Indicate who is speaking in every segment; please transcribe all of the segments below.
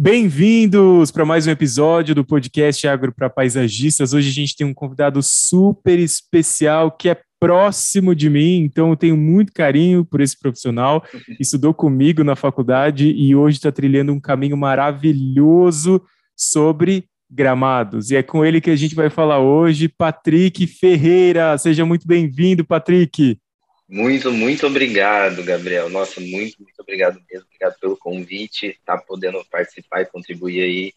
Speaker 1: Bem-vindos para mais um episódio do podcast Agro para Paisagistas. Hoje a gente tem um convidado super especial que é próximo de mim, então eu tenho muito carinho por esse profissional. Estudou comigo na faculdade e hoje está trilhando um caminho maravilhoso sobre gramados. E é com ele que a gente vai falar hoje, Patrick Ferreira. Seja muito bem-vindo, Patrick.
Speaker 2: Muito, muito obrigado, Gabriel. Nossa, muito, muito obrigado mesmo. Obrigado pelo convite, tá podendo participar e contribuir aí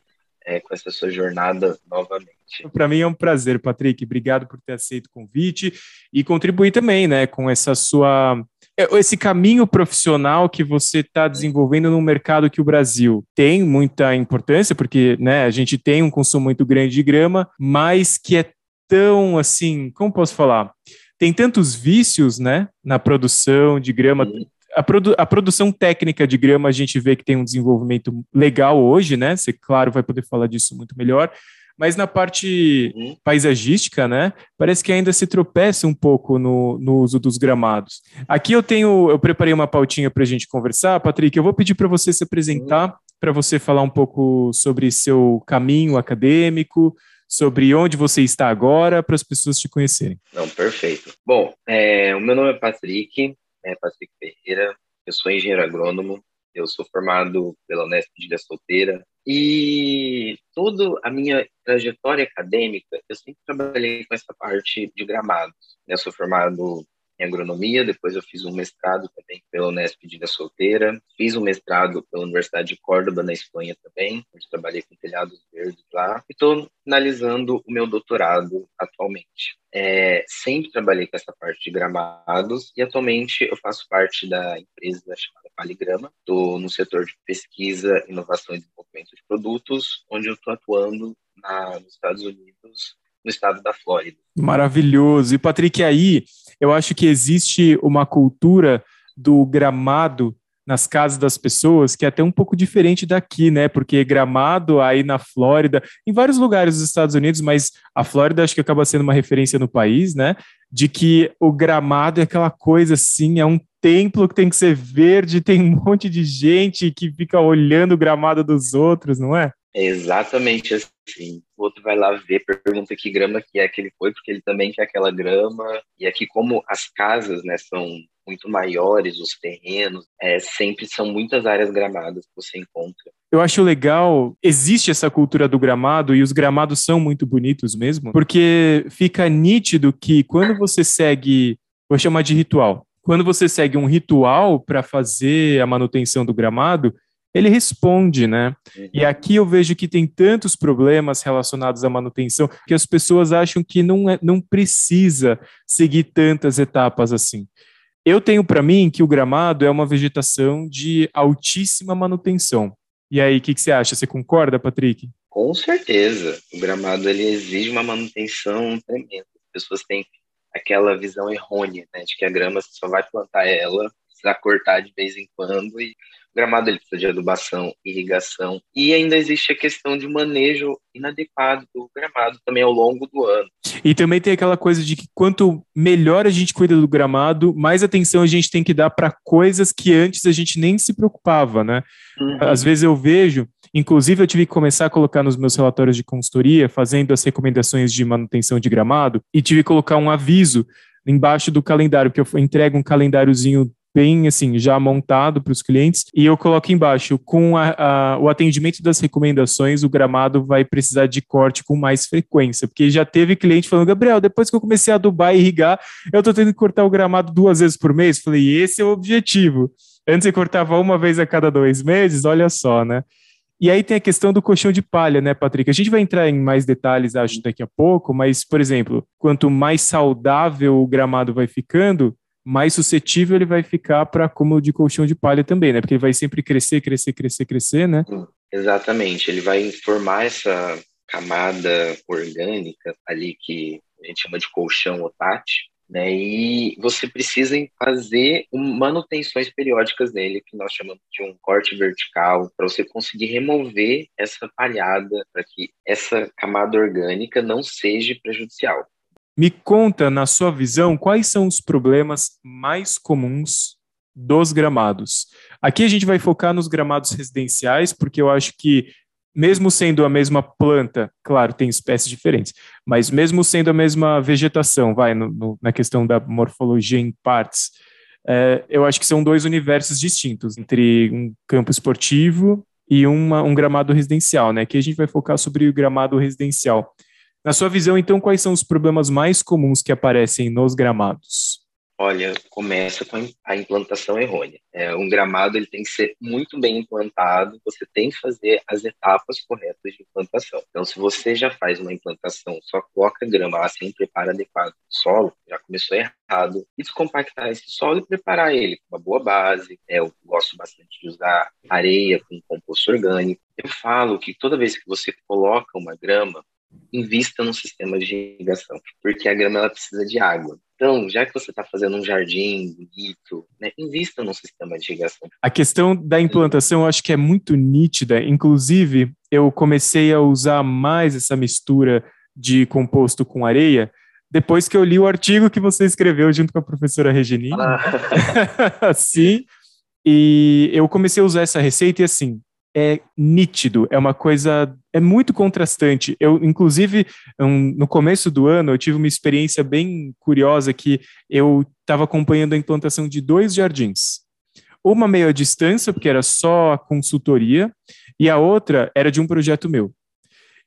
Speaker 2: é, com essa sua jornada novamente.
Speaker 1: Para mim é um prazer, Patrick. Obrigado por ter aceito o convite e contribuir também, né, com essa sua é, esse caminho profissional que você está desenvolvendo no mercado que o Brasil tem muita importância, porque né, a gente tem um consumo muito grande de grama, mas que é tão assim, como posso falar? Tem tantos vícios, né, na produção de grama. A, produ a, produção técnica de grama a gente vê que tem um desenvolvimento legal hoje, né? Você, claro, vai poder falar disso muito melhor. Mas na parte uhum. paisagística, né? Parece que ainda se tropeça um pouco no, no uso dos gramados. Aqui eu tenho, eu preparei uma pautinha para a gente conversar, Patrick. Eu vou pedir para você se apresentar, uhum. para você falar um pouco sobre seu caminho acadêmico, sobre onde você está agora para as pessoas te conhecerem.
Speaker 2: Não, perfeito. Bom, é, o meu nome é Patrick, é Patrick Ferreira, eu sou engenheiro agrônomo, eu sou formado pela Unesp de Solteira e toda a minha trajetória acadêmica, eu sempre trabalhei com essa parte de gramados. Eu sou formado em agronomia, depois eu fiz um mestrado também pela Unesp de Ilha Solteira, fiz um mestrado pela Universidade de Córdoba, na Espanha também, onde trabalhei com telhados verdes lá, e estou finalizando o meu doutorado atualmente. É, sempre trabalhei com essa parte de gramados e atualmente eu faço parte da empresa chamada Paligrama. Estou no setor de pesquisa, inovação e desenvolvimento de produtos, onde eu estou atuando na, nos Estados Unidos no estado da Flórida.
Speaker 1: Maravilhoso. E, Patrick, aí eu acho que existe uma cultura do gramado nas casas das pessoas, que é até um pouco diferente daqui, né? Porque Gramado aí na Flórida, em vários lugares dos Estados Unidos, mas a Flórida acho que acaba sendo uma referência no país, né? De que o gramado é aquela coisa assim, é um templo que tem que ser verde, tem um monte de gente que fica olhando o gramado dos outros, não é?
Speaker 2: É exatamente assim. O outro vai lá ver, pergunta que grama que é que ele foi, porque ele também quer aquela grama. E aqui, como as casas né, são muito maiores, os terrenos, é, sempre são muitas áreas gramadas que você encontra.
Speaker 1: Eu acho legal, existe essa cultura do gramado e os gramados são muito bonitos mesmo, porque fica nítido que quando você segue, vou chamar de ritual, quando você segue um ritual para fazer a manutenção do gramado, ele responde, né? Uhum. E aqui eu vejo que tem tantos problemas relacionados à manutenção que as pessoas acham que não, é, não precisa seguir tantas etapas assim. Eu tenho para mim que o gramado é uma vegetação de altíssima manutenção. E aí, o que, que, você acha? Você concorda, Patrick?
Speaker 2: Com certeza. O gramado ele exige uma manutenção tremenda. As pessoas têm aquela visão errônea, né, de que a grama você só vai plantar ela, precisa cortar de vez em quando e gramado ele precisa de adubação, irrigação e ainda existe a questão de manejo inadequado do gramado também ao longo do ano.
Speaker 1: E também tem aquela coisa de que quanto melhor a gente cuida do gramado, mais atenção a gente tem que dar para coisas que antes a gente nem se preocupava, né? Uhum. Às vezes eu vejo, inclusive eu tive que começar a colocar nos meus relatórios de consultoria, fazendo as recomendações de manutenção de gramado, e tive que colocar um aviso embaixo do calendário, que eu entrego um calendáriozinho bem assim, já montado para os clientes. E eu coloco embaixo, com a, a, o atendimento das recomendações, o gramado vai precisar de corte com mais frequência, porque já teve cliente falando, Gabriel, depois que eu comecei a adubar e irrigar, eu estou tendo que cortar o gramado duas vezes por mês. Falei, esse é o objetivo. Antes eu cortava uma vez a cada dois meses, olha só, né? E aí tem a questão do colchão de palha, né, Patrick? A gente vai entrar em mais detalhes, acho, daqui a pouco, mas, por exemplo, quanto mais saudável o gramado vai ficando, mais suscetível ele vai ficar para acúmulo de colchão de palha também, né? Porque ele vai sempre crescer, crescer, crescer, crescer, né?
Speaker 2: Exatamente. Ele vai formar essa camada orgânica ali que a gente chama de colchão otate, né? E você precisa fazer manutenções periódicas nele, que nós chamamos de um corte vertical, para você conseguir remover essa palhada, para que essa camada orgânica não seja prejudicial.
Speaker 1: Me conta, na sua visão, quais são os problemas mais comuns dos gramados. Aqui a gente vai focar nos gramados residenciais, porque eu acho que, mesmo sendo a mesma planta, claro, tem espécies diferentes, mas mesmo sendo a mesma vegetação, vai, no, no, na questão da morfologia em partes, é, eu acho que são dois universos distintos, entre um campo esportivo e uma, um gramado residencial, né? Aqui a gente vai focar sobre o gramado residencial. Na sua visão, então, quais são os problemas mais comuns que aparecem nos gramados?
Speaker 2: Olha, começa com a implantação errônea. É, um gramado ele tem que ser muito bem implantado, você tem que fazer as etapas corretas de implantação. Então, se você já faz uma implantação, só coloca grama sem preparo adequado do solo, já começou errado. E descompactar esse solo e preparar ele com uma boa base. É, eu gosto bastante de usar areia com composto orgânico. Eu falo que toda vez que você coloca uma grama, invista num sistema de irrigação, porque a grama ela precisa de água. Então, já que você está fazendo um jardim bonito, né, invista num sistema de irrigação.
Speaker 1: A questão da implantação eu acho que é muito nítida. Inclusive, eu comecei a usar mais essa mistura de composto com areia depois que eu li o artigo que você escreveu junto com a professora Regininha. Ah. Sim. E eu comecei a usar essa receita e assim, é nítido, é uma coisa, é muito contrastante. Eu, inclusive, um, no começo do ano, eu tive uma experiência bem curiosa que eu estava acompanhando a implantação de dois jardins. Uma meio à distância, porque era só a consultoria, e a outra era de um projeto meu.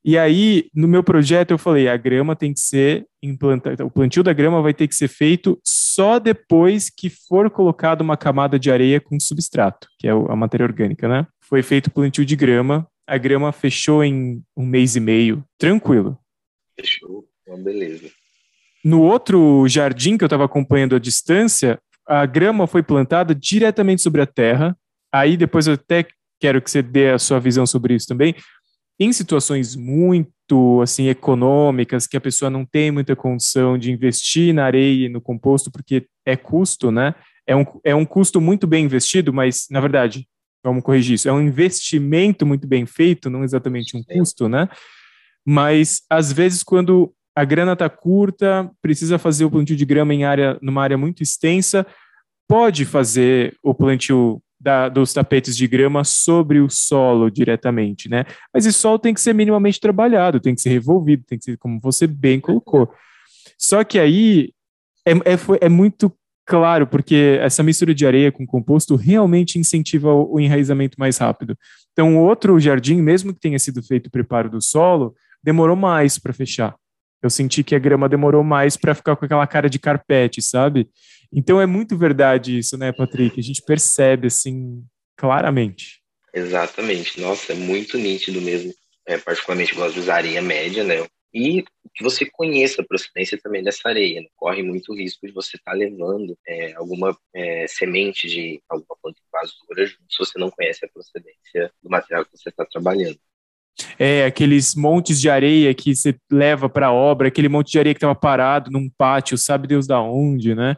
Speaker 1: E aí, no meu projeto, eu falei: a grama tem que ser implantada, o plantio da grama vai ter que ser feito só depois que for colocada uma camada de areia com substrato, que é a matéria orgânica, né? Foi feito o plantio de grama, a grama fechou em um mês e meio, tranquilo.
Speaker 2: Fechou, uma beleza.
Speaker 1: No outro jardim que eu estava acompanhando à distância, a grama foi plantada diretamente sobre a terra. Aí depois eu até quero que você dê a sua visão sobre isso também em situações muito assim econômicas que a pessoa não tem muita condição de investir na areia e no composto porque é custo, né? É um, é um custo muito bem investido, mas na verdade, vamos corrigir isso, é um investimento muito bem feito, não exatamente um custo, né? Mas às vezes quando a grana está curta, precisa fazer o plantio de grama em área numa área muito extensa, pode fazer o plantio da, dos tapetes de grama sobre o solo diretamente, né? Mas esse solo tem que ser minimamente trabalhado, tem que ser revolvido, tem que ser como você bem colocou. Só que aí é, é, é muito claro, porque essa mistura de areia com composto realmente incentiva o, enraizamento mais rápido. Então, outro jardim, mesmo que tenha sido feito o preparo do solo, demorou mais para fechar. Eu senti que a grama demorou mais para ficar com aquela cara de carpete, sabe? Então é muito verdade isso, né, Patrick? A gente percebe assim claramente.
Speaker 2: Exatamente. Nossa, é muito nítido mesmo. É, particularmente gosto de usar areia média, né? E que você conheça a procedência também dessa areia. Né? Corre muito risco de você estar tá levando é, alguma é, semente de alguma planta invasora se você não conhece a procedência do material que você está trabalhando.
Speaker 1: É, aqueles montes de areia que você leva para a obra, aquele monte de areia que estava parado num pátio, sabe Deus da onde, né?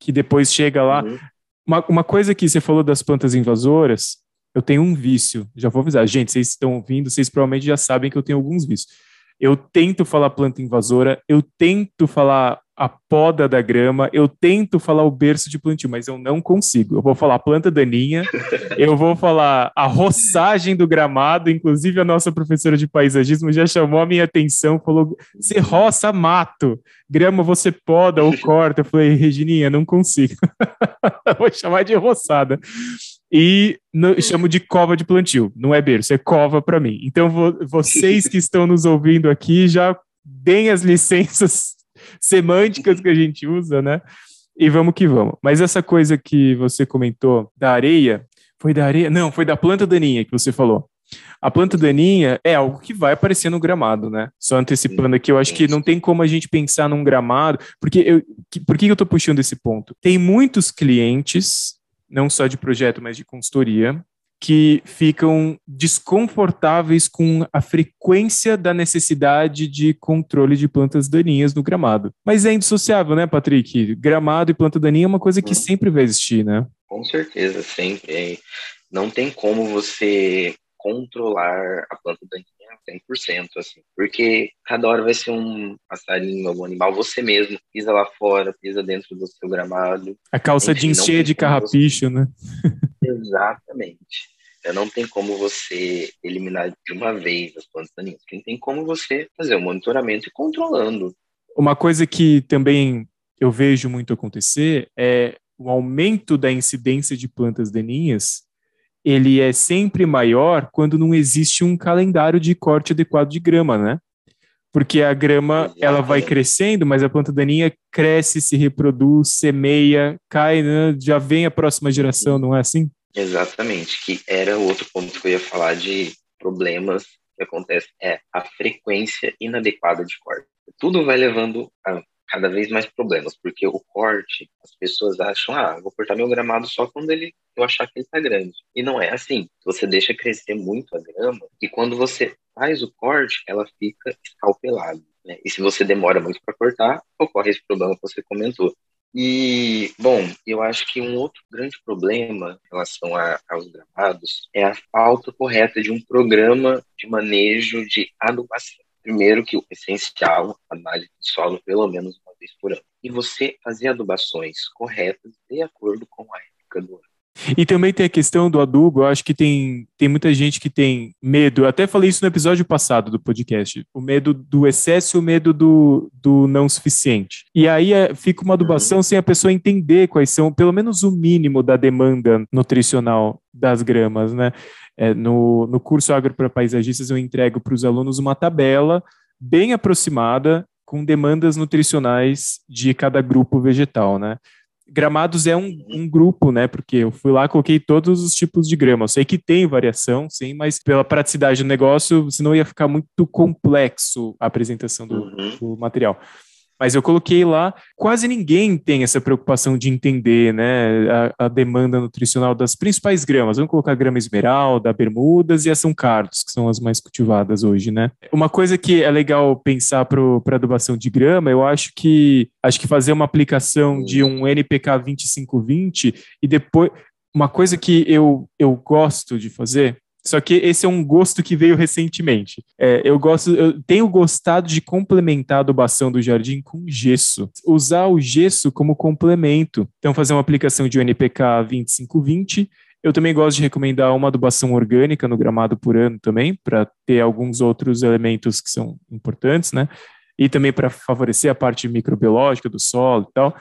Speaker 1: que depois chega lá. Uhum. Uma, uma coisa que você falou das plantas invasoras, eu tenho um vício, já vou avisar. Gente, vocês estão ouvindo, vocês provavelmente já sabem que eu tenho alguns vícios. Eu tento falar planta invasora, eu tento falar a poda da grama, eu tento falar o berço de plantio, mas eu não consigo. Eu vou falar planta daninha, eu vou falar a roçagem do gramado, inclusive a nossa professora de paisagismo já chamou a minha atenção, falou: você roça mato, grama você poda ou corta. Eu falei, Regininha, não consigo. vou chamar de roçada. E chamo de cova de plantio, não é berço, é cova para mim. Então, vo, vocês que estão nos ouvindo aqui já deem as licenças semânticas que a gente usa, né? E vamos que vamos. Mas essa coisa que você comentou da areia, foi da areia? Não, foi da planta daninha que você falou. A planta daninha é algo que vai aparecer no gramado, né? Só antecipando aqui, eu acho que não tem como a gente pensar num gramado, porque eu, que, por que eu estou puxando esse ponto? Tem muitos clientes, não só de projeto, mas de consultoria, que ficam desconfortáveis com a frequência da necessidade de controle de plantas daninhas no gramado. Mas é indissociável, né, Patrick? Gramado e planta daninha é uma coisa que hum. sempre vai existir, né?
Speaker 2: Com certeza, sempre. Não tem como você controlar a planta daninha 100%, assim. Porque cada hora vai ser um passarinho, algum animal, você mesmo pisa lá fora, pisa dentro do seu gramado.
Speaker 1: A calça Enfim, jeans cheia de carrapicho, você... né?
Speaker 2: Exatamente. Então, não tem como você eliminar de uma vez as plantas daninhas. Tem como você fazer o monitoramento e controlando.
Speaker 1: Uma coisa que também eu vejo muito acontecer é o aumento da incidência de plantas daninhas ele é sempre maior quando não existe um calendário de corte adequado de grama, né? Porque a grama ela vai crescendo, mas a planta daninha cresce, se reproduz, semeia, cai, né? já vem a próxima geração, não é assim?
Speaker 2: Exatamente, que era outro ponto que eu ia falar de problemas que acontecem, é a frequência inadequada de corte. Tudo vai levando a cada vez mais problemas, porque o corte, as pessoas acham, ah, vou cortar meu gramado só quando ele eu achar que ele está grande. E não é assim. Você deixa crescer muito a grama e quando você faz o corte, ela fica escalpelada. Né? E se você demora muito para cortar, ocorre esse problema que você comentou. E, bom, eu acho que um outro grande problema em relação a, aos gramados é a falta correta de um programa de manejo de adubação. Primeiro que o essencial, análise de solo pelo menos uma vez por ano. E você fazer adubações corretas de acordo com a época do ano.
Speaker 1: E também tem a questão do adubo, eu acho que tem, tem muita gente que tem medo, eu até falei isso no episódio passado do podcast, o medo do excesso e o medo do, do não suficiente. E aí é, fica uma adubação uhum. sem a pessoa entender quais são, pelo menos o mínimo da demanda nutricional das gramas, né? É, no, no curso Agro para Paisagistas, eu entrego para os alunos uma tabela bem aproximada com demandas nutricionais de cada grupo vegetal, né? Gramados é um, um, grupo, né? Porque eu fui lá, coloquei todos os tipos de grama. Eu sei que tem variação, sim, mas pela praticidade do negócio, senão ia ficar muito complexo a apresentação do, uhum. do material. Mas eu coloquei lá, quase ninguém tem essa preocupação de entender né, a, a, demanda nutricional das principais gramas. Vamos colocar a grama esmeralda, bermudas e a São Carlos, que são as mais cultivadas hoje, né? Uma coisa que é legal pensar para adubação de grama, eu acho que acho que fazer uma aplicação de um NPK 2520 e depois uma coisa que eu, eu gosto de fazer só que esse é um gosto que veio recentemente. É, eu gosto, eu tenho gostado de complementar a adubação do jardim com gesso. Usar o gesso como complemento. Então, fazer uma aplicação de UNPK 2520. Eu também gosto de recomendar uma adubação orgânica no gramado por ano também, para ter alguns outros elementos que são importantes, né? E também para favorecer a parte microbiológica do solo e tal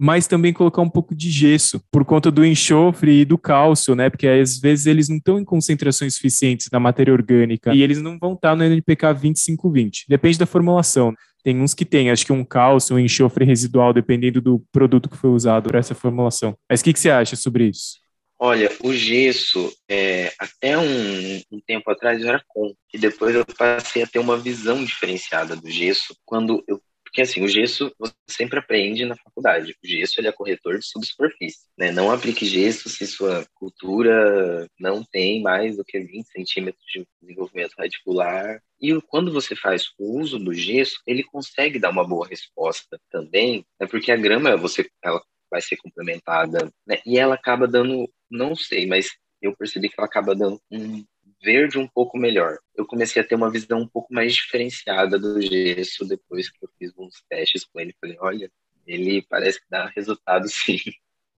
Speaker 1: mas também colocar um pouco de gesso por conta do enxofre e do cálcio, né? Porque às vezes eles não estão em concentrações suficientes na matéria orgânica e eles não vão estar no NPK 2520. Depende da formulação. Tem uns que tem, acho que um cálcio, um enxofre residual, dependendo do produto que foi usado para essa formulação. Mas o que, que você acha sobre isso?
Speaker 2: Olha, o gesso, é, até um, um, tempo atrás eu era com, e depois eu passei a ter uma visão diferenciada do gesso quando eu porque assim, o gesso você sempre aprende na faculdade. O gesso ele é corretor de subsuperfície. Né? Não aplique gesso se sua cultura não tem mais do que 20 centímetros de desenvolvimento radicular. E quando você faz o uso do gesso, ele consegue dar uma boa resposta também, né? porque a grama você, ela vai ser complementada né? e ela acaba dando, não sei, mas eu percebi que ela acaba dando um verde um pouco melhor. Eu comecei a ter uma visão um pouco mais diferenciada do gesso depois que eu fiz uns testes com ele. Falei, olha, ele parece que dá resultado sim.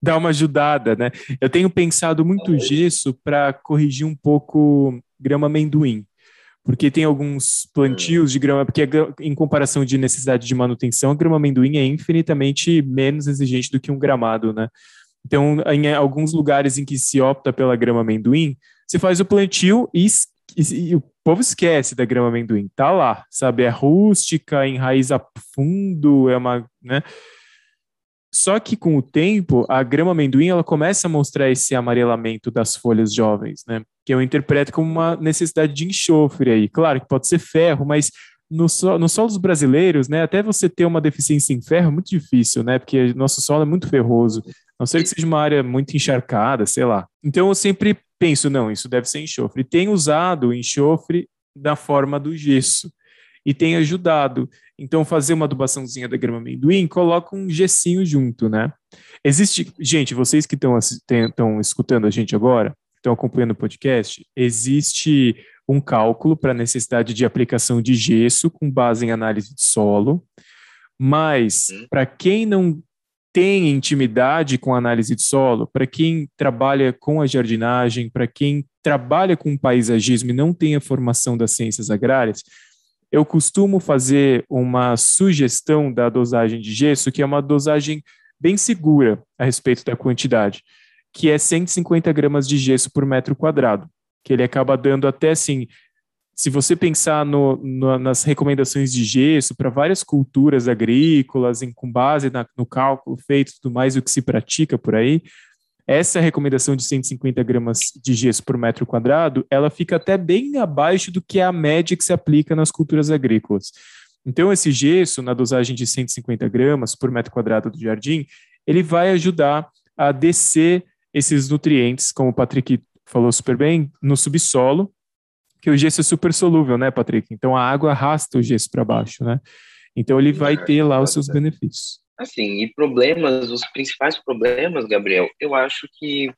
Speaker 1: Dá uma ajudada, né? Eu tenho pensado muito é. gesso para corrigir um pouco grama amendoim porque tem alguns plantios de grama, porque em comparação de necessidade de manutenção, a grama amendoim é infinitamente menos exigente do que um gramado, né? Então, em alguns lugares em que se opta pela grama amendoim, você faz o plantio e, e, e, o povo esquece da grama amendoim. Tá lá, sabe? É rústica, enraiza fundo, é uma, né? Só que com o tempo, a grama amendoim ela começa a mostrar esse amarelamento das folhas jovens, né? Que eu interpreto como uma necessidade de enxofre aí. Claro que pode ser ferro, mas no so, nos solos brasileiros, né, até você ter uma deficiência em ferro é muito difícil, né? Porque nosso solo é muito ferroso. A não ser que seja uma área muito encharcada, sei lá. Então eu sempre penso, não, isso deve ser enxofre. Tenho usado o enxofre da forma do gesso e tem ajudado. Então, fazer uma adubaçãozinha da grama amendoim, coloca um gessinho junto, né? Existe, gente, vocês que estão escutando a gente agora, estão acompanhando o podcast, existe um cálculo para a necessidade de aplicação de gesso com base em análise de solo, mas para quem não tem intimidade com análise de solo, para quem trabalha com a jardinagem, para quem trabalha com paisagismo e não tem a formação das ciências agrárias, eu costumo fazer uma sugestão da dosagem de gesso, que é uma dosagem bem segura a respeito da quantidade, que é 150 gramas de gesso por metro quadrado, que ele acaba dando até assim se você pensar no, no, nas recomendações de gesso para várias culturas agrícolas, em, com base na, no cálculo feito tudo mais, o que se pratica por aí, essa recomendação de 150 gramas de gesso por metro quadrado, ela fica até bem abaixo do que é a média que se aplica nas culturas agrícolas. Então, esse gesso, na dosagem de 150 gramas por metro quadrado do jardim, ele vai ajudar a descer esses nutrientes, como o Patrick falou super bem, no subsolo, que o gesso é super solúvel, né, Patrick? Então a água arrasta o gesso para baixo, né? Então ele vai ter lá os seus benefícios.
Speaker 2: Assim, e problemas, os principais problemas, Gabriel, eu acho que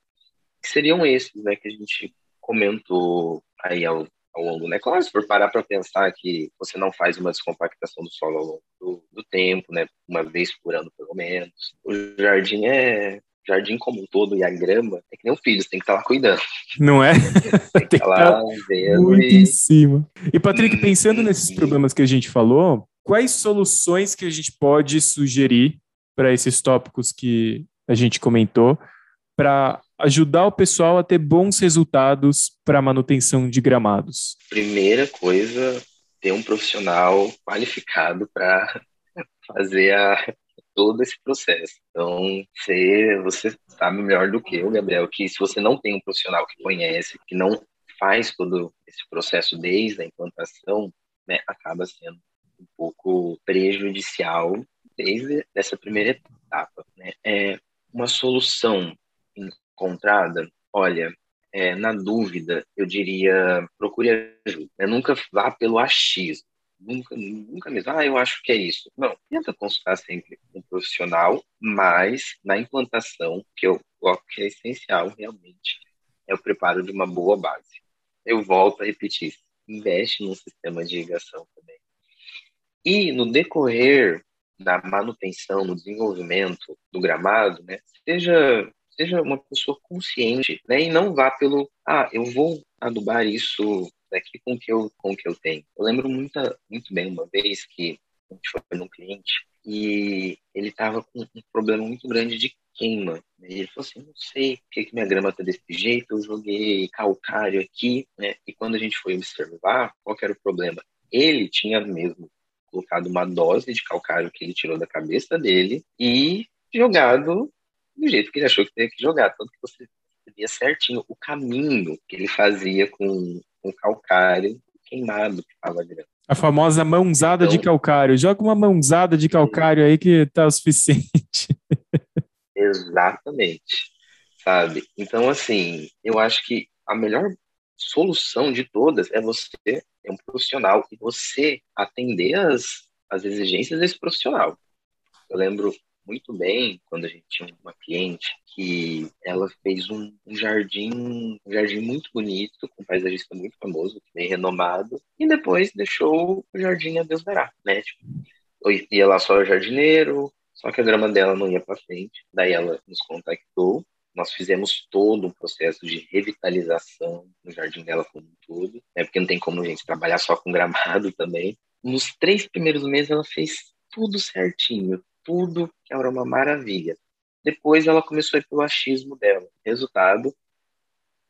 Speaker 2: seriam esses, né, que a gente comentou aí ao, ao longo, né? Claro, se for parar para pensar que você não faz uma descompactação do solo ao longo do, do tempo, né, uma vez por ano pelo menos. O jardim é jardim como um todo e a grama, é que nem um filho, você tem que estar tá lá cuidando.
Speaker 1: Não é?
Speaker 2: tem que estar tá lá
Speaker 1: vendo. Muito e... em cima. E, Patrick, pensando nesses problemas que a gente falou, quais soluções que a gente pode sugerir para esses tópicos que a gente comentou, para ajudar o pessoal a ter bons resultados para a manutenção de gramados?
Speaker 2: Primeira coisa, ter um profissional qualificado para fazer a todo esse processo. Então, você, você sabe melhor do que eu, Gabriel, que se você não tem um profissional que conhece, que não faz todo esse processo desde a implantação, né, acaba sendo um pouco prejudicial desde essa primeira etapa. Né? É uma solução encontrada, olha, é, na dúvida, eu diria procure ajuda. Né? Nunca vá pelo achismo nunca, nunca mesmo, ah, eu acho que é isso. Não, tenta consultar sempre um profissional, mas na implantação, que eu coloco que é essencial realmente, é o preparo de uma boa base. Eu volto a repetir, investe num sistema de irrigação também. E no decorrer da manutenção, no desenvolvimento do gramado, né, seja seja uma pessoa consciente, né, e não vá pelo, ah, eu vou adubar isso daqui com o que eu, com que eu tenho. Eu lembro muito, muito bem uma vez que a gente foi num cliente e ele estava com um problema muito grande de queima. Ele falou assim, não sei por que, que minha grama está desse jeito, eu joguei calcário aqui, né? E quando a gente foi observar, qual era o problema? Ele tinha mesmo colocado uma dose de calcário que ele tirou da cabeça dele e jogado do jeito que ele achou que tinha que jogar. Tanto que você sabia certinho o caminho que ele fazia com com calcário queimado que estava grande.
Speaker 1: A famosa mãozada então, de calcário. Joga uma mãozada de calcário aí que tá o suficiente.
Speaker 2: Exatamente. Sabe? Então, assim, eu acho que a melhor solução de todas é você ter um profissional e você atender as, as exigências desse profissional. Eu lembro muito bem quando a gente tinha uma cliente que ela fez um, um jardim, um jardim muito bonito, com um paisagista muito famoso, bem renomado, e depois deixou o jardim a Deus dará, né? Tipo, ia lá só o jardineiro, só que a grama dela não ia para frente. Daí ela nos contactou, nós fizemos todo um processo de revitalização no jardim dela como um todo, né? Porque não tem como a gente trabalhar só com gramado também. Nos três primeiros meses ela fez tudo certinho, tudo era uma maravilha. Depois ela começou a ir pelo achismo dela. Resultado,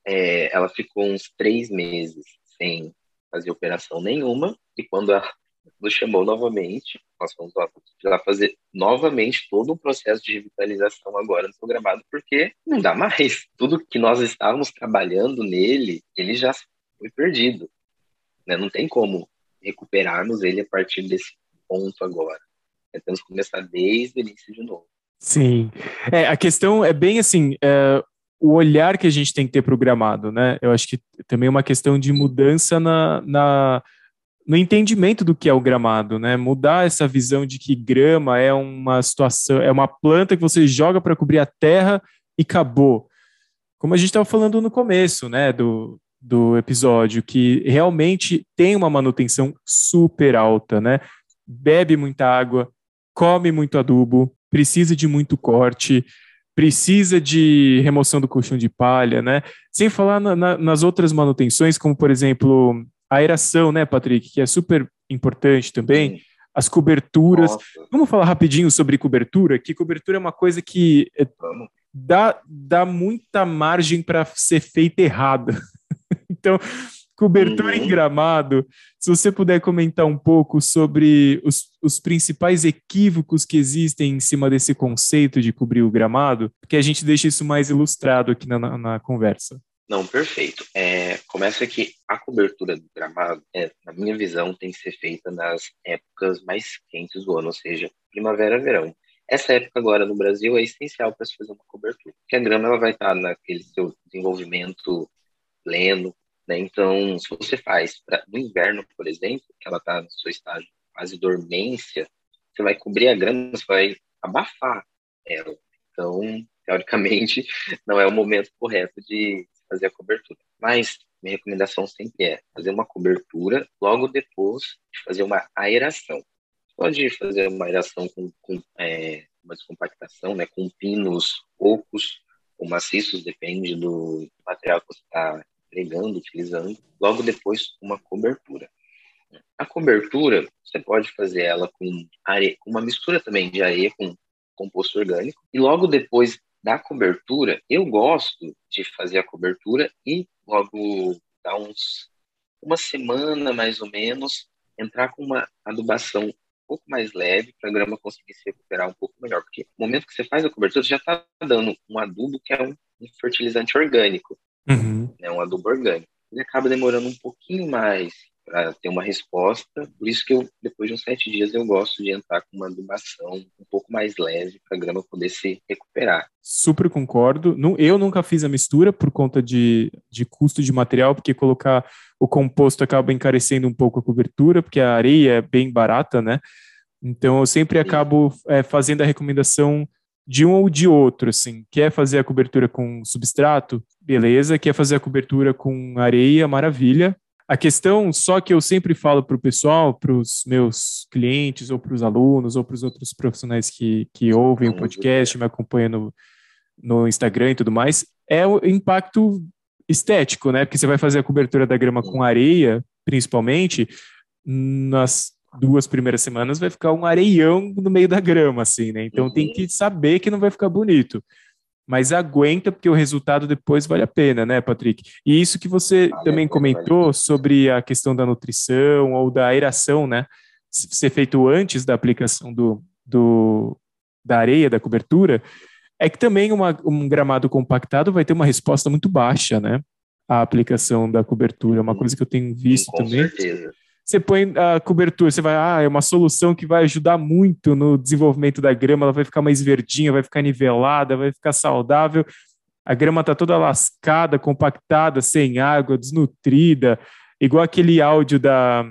Speaker 2: é, ela ficou uns três meses sem fazer operação nenhuma, e quando ela nos chamou novamente, nós fomos lá fazer novamente todo um processo de revitalização agora no programado, porque não dá mais. Tudo que nós estávamos trabalhando nele, ele já foi perdido. Né? Não tem como recuperarmos ele a partir desse ponto agora. Temos que começar desde o início de novo.
Speaker 1: Sim. É, a questão é bem assim, é, o olhar que a gente tem que ter para o gramado, né? Eu acho que também é uma questão de mudança na, na, no entendimento do que é o gramado, né? Mudar essa visão de que grama é uma situação, é uma planta que você joga para cobrir a terra e acabou. Como a gente estava falando no começo, né? Do, do episódio, que realmente tem uma manutenção super alta, né? Bebe muita água, come muito adubo, precisa de muito corte, precisa de remoção do colchão de palha, né? Sem falar na, na, nas outras manutenções, como por exemplo a aeração, né, Patrick, que é super importante também. As coberturas. Nossa. Vamos falar rapidinho sobre cobertura, que cobertura é uma coisa que é, dá, dá muita margem para ser feita errada. então, cobertura uhum. em gramado, se você puder comentar um pouco sobre os, os principais equívocos que existem em cima desse conceito de cobrir o gramado, que a gente deixe isso mais ilustrado aqui na, na, na conversa.
Speaker 2: Não, perfeito. É, começa que a cobertura do gramado, é, na minha visão, tem que ser feita nas épocas mais quentes do ano, ou seja, primavera, verão. Essa época agora no Brasil é essencial para se fazer uma cobertura, porque a grama ela vai estar naquele seu desenvolvimento pleno, né? Então, se você faz pra, no inverno, por exemplo, que ela está no seu estágio quase dormência, você vai cobrir a grama, você vai abafar ela. Então, teoricamente, não é o momento correto de fazer a cobertura. Mas minha recomendação sempre é fazer uma cobertura logo depois de fazer uma aeração. Pode fazer uma aeração com, com é, uma descompactação, né, com pinos ocos ou maciços, depende do material que você está pregando, utilizando. Logo depois, uma cobertura. A cobertura, você pode fazer ela com areia, uma mistura também de areia com composto orgânico. E logo depois da cobertura, eu gosto de fazer a cobertura e logo dar uns uma semana mais ou menos entrar com uma adubação um pouco mais leve para a grama conseguir se recuperar um pouco melhor, porque no momento que você faz a cobertura, já está dando um adubo que é um fertilizante orgânico, uhum. né, um adubo orgânico. Ele acaba demorando um pouquinho mais para ter uma resposta. Por isso que eu, depois de uns sete dias, eu gosto de entrar com uma adubação um pouco mais leve para a grama poder se recuperar.
Speaker 1: Super concordo. Eu nunca fiz a mistura por conta de, de custo de material, porque colocar o composto acaba encarecendo um pouco a cobertura, porque a areia é bem barata, né? Então eu sempre acabo é, fazendo a recomendação de um ou de outro, assim. Quer fazer a cobertura com substrato? Beleza. Quer fazer a cobertura com areia? Maravilha. A questão só que eu sempre falo para o pessoal, para os meus clientes, ou para os alunos, ou para os outros profissionais que, que ouvem o podcast, me acompanham no, no Instagram e tudo mais, é o impacto estético, né? Porque você vai fazer a cobertura da grama com areia, principalmente, nas duas primeiras semanas vai ficar um areião no meio da grama, assim, né? Então uhum. tem que saber que não vai ficar bonito mas aguenta porque o resultado depois vale a pena, né, Patrick? E isso que você vale também comentou sobre a questão da nutrição ou da aeração, né? Ser feito antes da aplicação do, do da areia, da cobertura, é que também uma, um gramado compactado vai ter uma resposta muito baixa, né? A aplicação da cobertura, é uma coisa que eu tenho visto
Speaker 2: Com
Speaker 1: também.
Speaker 2: Certeza
Speaker 1: você põe a cobertura, você vai, ah, é uma solução que vai ajudar muito no desenvolvimento da grama, ela vai ficar mais verdinha, vai ficar nivelada, vai ficar saudável. A grama está toda lascada, compactada, sem água, desnutrida, igual aquele áudio da,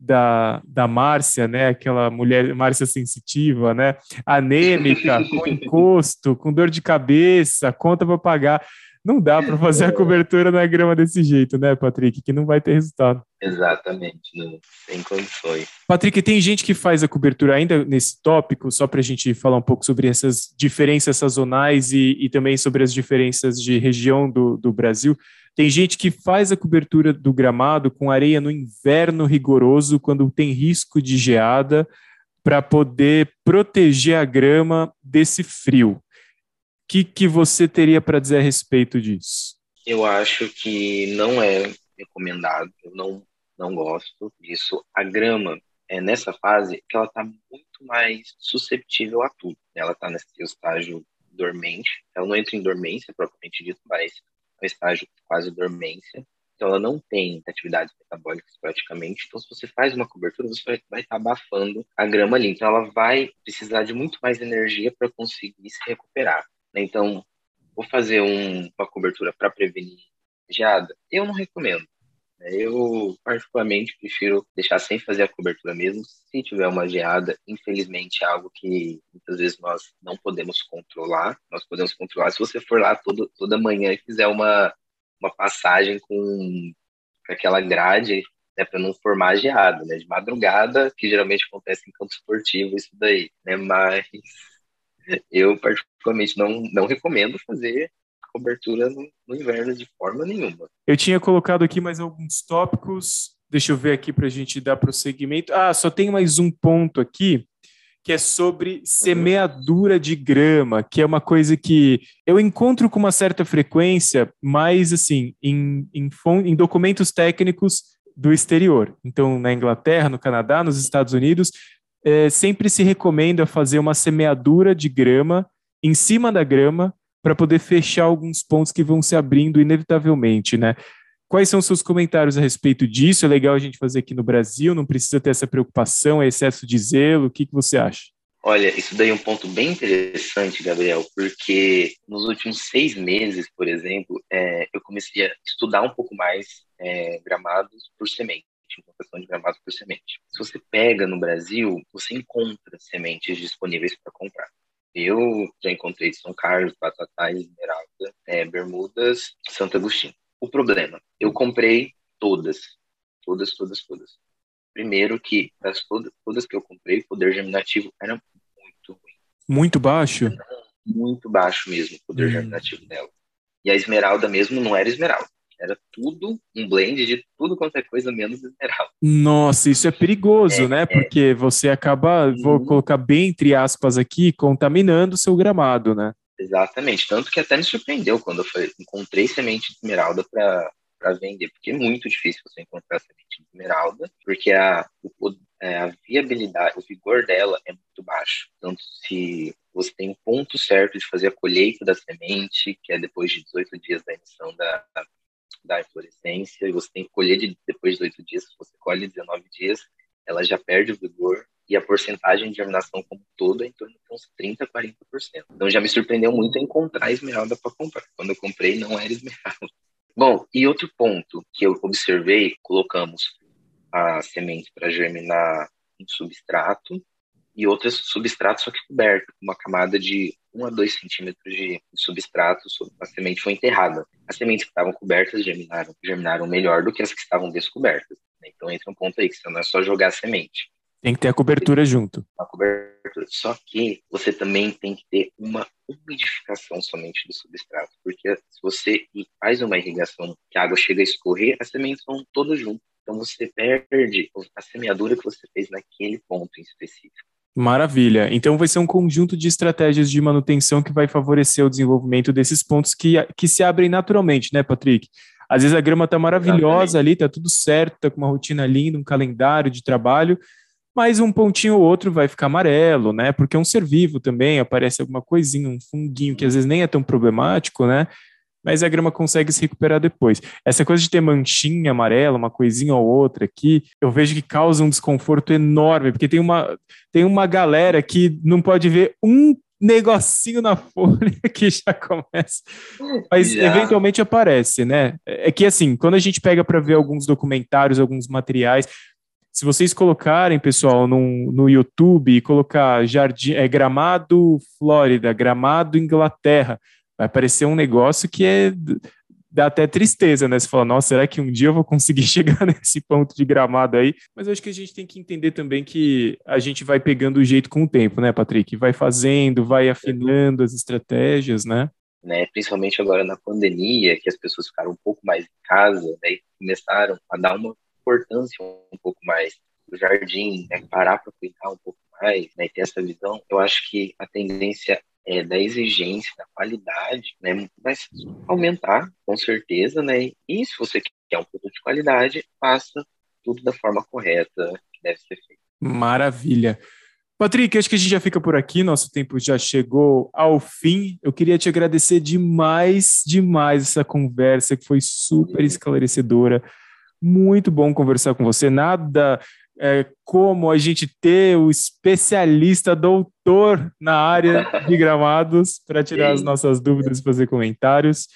Speaker 1: da, da Márcia, né? Aquela mulher, Márcia sensitiva, né? Anêmica, com encosto, com dor de cabeça, conta para pagar. Não dá para fazer a cobertura na grama desse jeito, né, Patrick? Que não vai ter resultado.
Speaker 2: Exatamente, não tem condições.
Speaker 1: Patrick, tem gente que faz a cobertura ainda nesse tópico, só para a gente falar um pouco sobre essas diferenças sazonais e, e também sobre as diferenças de região do, do Brasil. Tem gente que faz a cobertura do gramado com areia no inverno rigoroso, quando tem risco de geada, para poder proteger a grama desse frio que, que você teria para dizer a respeito disso?
Speaker 2: Eu acho que não é recomendado, eu não, não gosto disso. A grama, é nessa fase, que ela está muito mais susceptível a tudo. Ela está nesse estágio dormente, ela não entra em dormência propriamente dito, mas é um estágio quase dormência. Então, ela não tem atividades metabólicas praticamente. Então, se você faz uma cobertura, você vai, vai estar tá abafando a grama ali. Então, ela vai precisar de muito mais energia para conseguir se recuperar. Né? Então, vou fazer um, uma cobertura para prevenir geada? Eu não recomendo. Né? Eu, particularmente, prefiro deixar sem fazer a cobertura mesmo. Se tiver uma geada, infelizmente é algo que muitas vezes nós não podemos controlar. Nós podemos controlar se você for lá todo, toda manhã e fizer uma, uma passagem com, com aquela grade né, para não formar geada, né? De madrugada, que geralmente acontece em campo esportivo, isso daí, né? Mas eu particularmente não, não recomendo fazer cobertura no, no, inverno de forma nenhuma.
Speaker 1: Eu tinha colocado aqui mais alguns tópicos, deixa eu ver aqui para a gente dar prosseguimento. Ah, só tem mais um ponto aqui, que é sobre semeadura de grama, que é uma coisa que eu encontro com uma certa frequência, mas assim, em, em, em documentos técnicos do exterior. Então, na Inglaterra, no Canadá, nos Estados Unidos, é, sempre se recomenda fazer uma semeadura de grama em cima da grama para poder fechar alguns pontos que vão se abrindo inevitavelmente, né? Quais são os seus comentários a respeito disso? É legal a gente fazer aqui no Brasil, não precisa ter essa preocupação, é excesso de zelo, o que, que você acha?
Speaker 2: Olha, isso daí é um ponto bem interessante, Gabriel, porque nos últimos seis meses, por exemplo, é, eu comecei a estudar um pouco mais é, gramados por semente, importação de gramados por semente. Se você pega no Brasil, você encontra sementes disponíveis para comprar. Eu já encontrei São Carlos, Batatais, Esmeralda, é, Bermudas, Santo Agostinho. O problema, eu comprei todas, todas, todas, todas. Primeiro que das todas, todas que eu comprei, o poder germinativo era
Speaker 1: muito baixo?
Speaker 2: Muito baixo mesmo o poder hum. germinativo dela. E a esmeralda mesmo não era esmeralda. Era tudo um blend de tudo quanto é coisa menos esmeralda.
Speaker 1: Nossa, isso é perigoso, é, né? É. Porque você acaba, uhum. vou colocar bem entre aspas aqui, contaminando o seu gramado, né?
Speaker 2: Exatamente. Tanto que até me surpreendeu quando eu falei, encontrei semente de esmeralda para vender, porque é muito difícil você encontrar semente de esmeralda, porque a, o, é, a viabilidade, o vigor dela é muito baixo. Então, se você tem um ponto certo de fazer a colheita da semente, que é depois de 18 dias da emissão da, da inflorescência, e você tem que colher de, depois de 18 dias, se você colhe 19 dias, ela já perde o vigor e a porcentagem de germinação como um todo é em torno de uns 30, 40%. Então já me surpreendeu muito encontrar esmeralda para comprar. Quando eu comprei, não era esmeralda. Bom, e outro ponto que eu observei, colocamos a semente para germinar em substrato e outras substrato só que coberto, com uma camada de 1 a 2 centímetros de substrato, a semente foi enterrada. As sementes que estavam cobertas germinaram, germinaram melhor do que as que estavam descobertas. Então entra um ponto aí, que não é só jogar a semente.
Speaker 1: Tem que ter a cobertura junto.
Speaker 2: A cobertura. Só que você também tem que ter uma umidificação somente do substrato, porque se você faz uma irrigação que a água chega a escorrer, as sementes vão todas juntas. Então você perde a semeadura que você fez naquele ponto em específico.
Speaker 1: Maravilha. Então vai ser um conjunto de estratégias de manutenção que vai favorecer o desenvolvimento desses pontos que, que se abrem naturalmente, né, Patrick? Às vezes a grama está maravilhosa Exatamente. ali, está tudo certo, está com uma rotina linda, um calendário de trabalho, mas um pontinho ou outro vai ficar amarelo, né? Porque é um ser vivo também, aparece alguma coisinha, um funguinho que às vezes nem é tão problemático, né? Mas a grama consegue se recuperar depois. Essa coisa de ter manchinha amarela, uma coisinha ou outra aqui, eu vejo que causa um desconforto enorme, porque tem uma, tem uma galera que não pode ver um negocinho na folha que já começa, mas yeah. eventualmente aparece, né? É que assim, quando a gente pega para ver alguns documentários, alguns materiais, se vocês colocarem, pessoal, no, no YouTube e colocar jardim, é, Gramado Flórida, Gramado Inglaterra, vai parecer um negócio que é dá até tristeza, né? Você fala, nossa, será que um dia eu vou conseguir chegar nesse ponto de gramado aí? Mas eu acho que a gente tem que entender também que a gente vai pegando o jeito com o tempo, né, Patrick? Vai fazendo, vai afinando as estratégias, né?
Speaker 2: Né, principalmente agora na pandemia, que as pessoas ficaram um pouco mais em casa, né, e começaram a dar uma importância um pouco mais do jardim, né, parar para cuidar um pouco mais, né, ter essa visão. Eu acho que a tendência é, da exigência, da qualidade, né, vai aumentar, com certeza, né, e se você quer um produto de qualidade, faça tudo da forma correta que deve ser feito.
Speaker 1: Maravilha. Patrick, acho que a gente já fica por aqui, nosso tempo já chegou ao fim. Eu queria te agradecer demais, demais essa conversa, que foi super esclarecedora. Muito bom conversar com você. Nada é, como a gente ter o especialista doutor na área de gramados para tirar as nossas dúvidas e fazer comentários.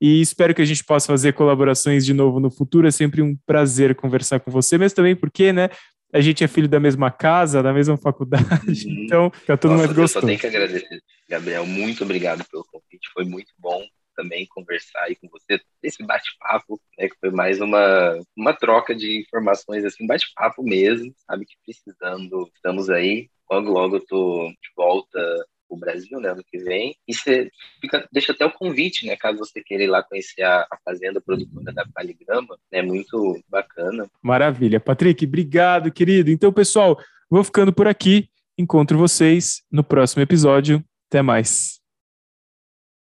Speaker 1: E espero que a gente possa fazer colaborações de novo no futuro. É sempre um prazer conversar com você, mas também porque, né? A gente é filho da mesma casa, da mesma faculdade, uhum. então fica tudo Nossa, mais gostoso. Eu
Speaker 2: só tenho que agradecer, Gabriel. Muito obrigado pelo convite, foi muito bom. Também conversar aí com você, esse bate-papo, né, que foi mais uma, uma troca de informações, assim, bate-papo mesmo, sabe, que precisando, estamos aí, logo, logo eu tô de volta o Brasil, né, ano que vem. E você fica, deixa até o convite, né, caso você queira ir lá conhecer a, a fazenda produtora da Paligrama, é né, muito bacana.
Speaker 1: Maravilha. Patrick, obrigado, querido. Então, pessoal, vou ficando por aqui. Encontro vocês no próximo episódio. Até mais.